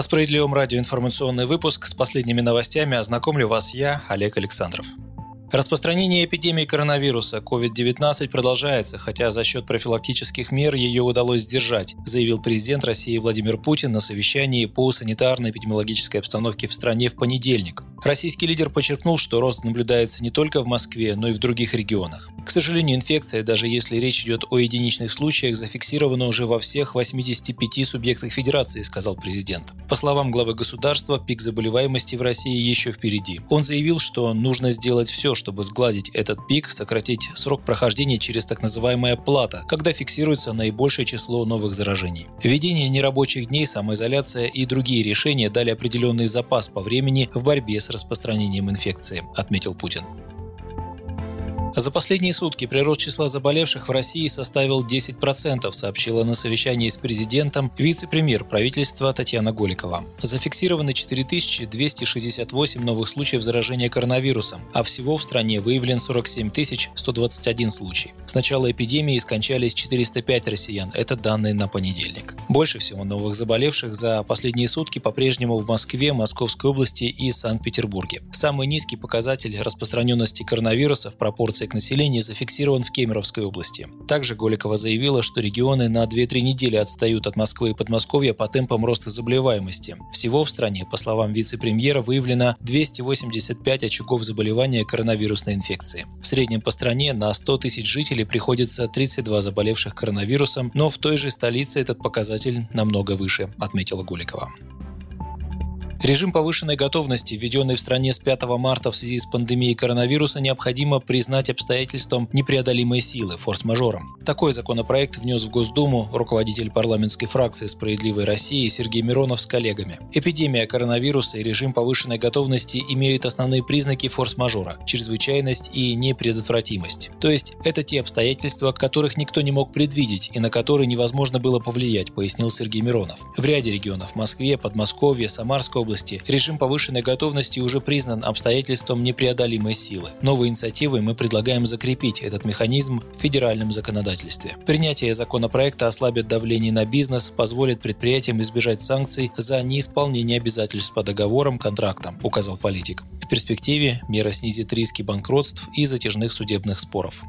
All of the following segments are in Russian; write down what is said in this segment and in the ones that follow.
На Справедливом радио информационный выпуск с последними новостями ознакомлю вас я, Олег Александров. Распространение эпидемии коронавируса COVID-19 продолжается, хотя за счет профилактических мер ее удалось сдержать, заявил президент России Владимир Путин на совещании по санитарно-эпидемиологической обстановке в стране в понедельник. Российский лидер подчеркнул, что рост наблюдается не только в Москве, но и в других регионах. К сожалению, инфекция, даже если речь идет о единичных случаях, зафиксирована уже во всех 85 субъектах Федерации, сказал президент. По словам главы государства, пик заболеваемости в России еще впереди. Он заявил, что нужно сделать все, чтобы сгладить этот пик, сократить срок прохождения через так называемое плата, когда фиксируется наибольшее число новых заражений. Введение нерабочих дней, самоизоляция и другие решения дали определенный запас по времени в борьбе с распространением инфекции, отметил Путин. За последние сутки прирост числа заболевших в России составил 10%, сообщила на совещании с президентом вице-премьер правительства Татьяна Голикова. Зафиксированы 4268 новых случаев заражения коронавирусом, а всего в стране выявлен 47 121 случай. С начала эпидемии скончались 405 россиян, это данные на понедельник. Больше всего новых заболевших за последние сутки по-прежнему в Москве, Московской области и Санкт-Петербурге. Самый низкий показатель распространенности коронавируса в пропорции инфекции к населению зафиксирован в Кемеровской области. Также Голикова заявила, что регионы на 2-3 недели отстают от Москвы и Подмосковья по темпам роста заболеваемости. Всего в стране, по словам вице-премьера, выявлено 285 очагов заболевания коронавирусной инфекцией. В среднем по стране на 100 тысяч жителей приходится 32 заболевших коронавирусом, но в той же столице этот показатель намного выше, отметила Голикова. Режим повышенной готовности, введенный в стране с 5 марта в связи с пандемией коронавируса, необходимо признать обстоятельством непреодолимой силы, форс-мажором. Такой законопроект внес в Госдуму руководитель парламентской фракции «Справедливой России» Сергей Миронов с коллегами. Эпидемия коронавируса и режим повышенной готовности имеют основные признаки форс-мажора – чрезвычайность и непредотвратимость. То есть это те обстоятельства, которых никто не мог предвидеть и на которые невозможно было повлиять, пояснил Сергей Миронов. В ряде регионов – Москве, Подмосковье, Самарской области режим повышенной готовности уже признан обстоятельством непреодолимой силы. Новой инициативой мы предлагаем закрепить этот механизм в федеральном законодательстве. Принятие законопроекта ослабит давление на бизнес, позволит предприятиям избежать санкций за неисполнение обязательств по договорам, контрактам, указал политик. В перспективе мера снизит риски банкротств и затяжных судебных споров.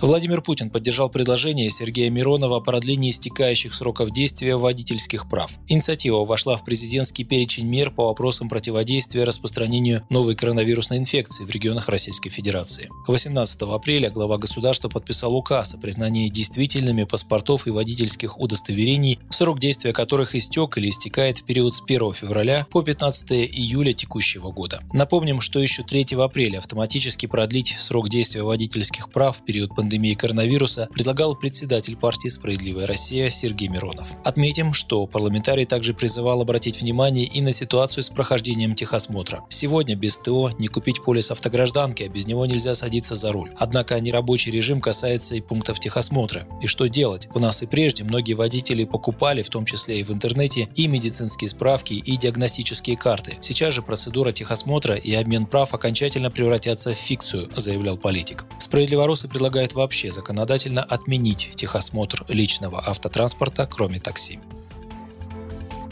Владимир Путин поддержал предложение Сергея Миронова о продлении истекающих сроков действия водительских прав. Инициатива вошла в президентский перечень мер по вопросам противодействия распространению новой коронавирусной инфекции в регионах Российской Федерации. 18 апреля глава государства подписал указ о признании действительными паспортов и водительских удостоверений, срок действия которых истек или истекает в период с 1 февраля по 15 июля текущего года. Напомним, что еще 3 апреля автоматически продлить срок действия водительских прав в период пандемии пандемии коронавируса предлагал председатель партии «Справедливая Россия» Сергей Миронов. Отметим, что парламентарий также призывал обратить внимание и на ситуацию с прохождением техосмотра. Сегодня без ТО не купить полис автогражданки, а без него нельзя садиться за руль. Однако нерабочий режим касается и пунктов техосмотра. И что делать? У нас и прежде многие водители покупали, в том числе и в интернете, и медицинские справки, и диагностические карты. Сейчас же процедура техосмотра и обмен прав окончательно превратятся в фикцию, заявлял политик. Справедливоросы предлагают вообще законодательно отменить техосмотр личного автотранспорта, кроме такси.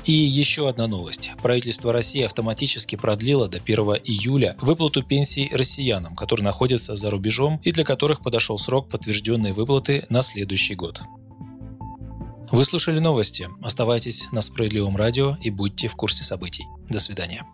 И еще одна новость. Правительство России автоматически продлило до 1 июля выплату пенсий россиянам, которые находятся за рубежом и для которых подошел срок подтвержденной выплаты на следующий год. Вы слушали новости. Оставайтесь на Справедливом радио и будьте в курсе событий. До свидания.